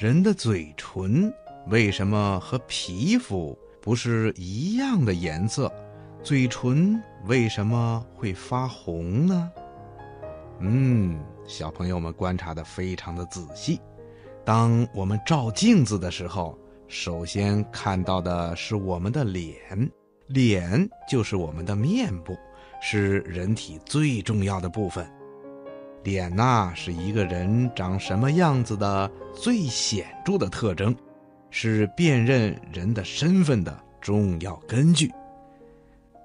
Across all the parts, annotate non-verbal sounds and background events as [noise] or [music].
人的嘴唇为什么和皮肤不是一样的颜色？嘴唇为什么会发红呢？嗯，小朋友们观察的非常的仔细。当我们照镜子的时候，首先看到的是我们的脸，脸就是我们的面部，是人体最重要的部分。脸呐，是一个人长什么样子的最显著的特征，是辨认人的身份的重要根据。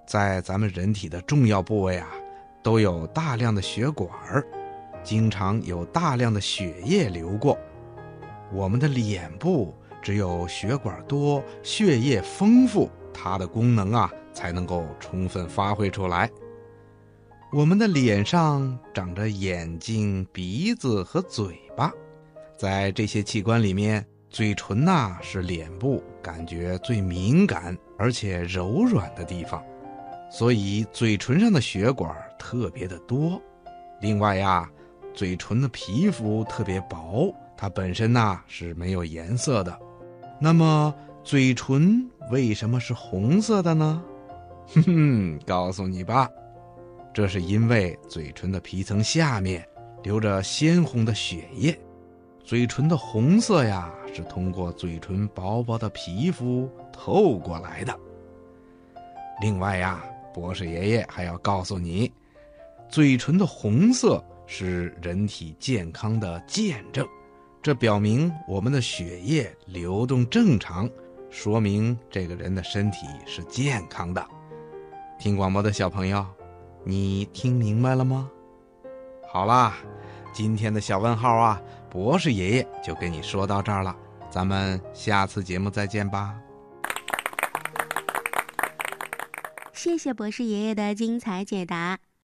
在咱们人体的重要部位啊，都有大量的血管儿，经常有大量的血液流过。我们的脸部只有血管多、血液丰富，它的功能啊才能够充分发挥出来。我们的脸上长着眼睛、鼻子和嘴巴，在这些器官里面，嘴唇呐是脸部感觉最敏感而且柔软的地方。所以嘴唇上的血管特别的多，另外呀，嘴唇的皮肤特别薄，它本身呐是没有颜色的。那么嘴唇为什么是红色的呢？哼 [laughs] 哼，告诉你吧，这是因为嘴唇的皮层下面流着鲜红的血液，嘴唇的红色呀是通过嘴唇薄薄的皮肤透过来的。另外呀。博士爷爷还要告诉你，嘴唇的红色是人体健康的见证，这表明我们的血液流动正常，说明这个人的身体是健康的。听广播的小朋友，你听明白了吗？好啦，今天的小问号啊，博士爷爷就跟你说到这儿了，咱们下次节目再见吧。谢谢博士爷爷的精彩解答。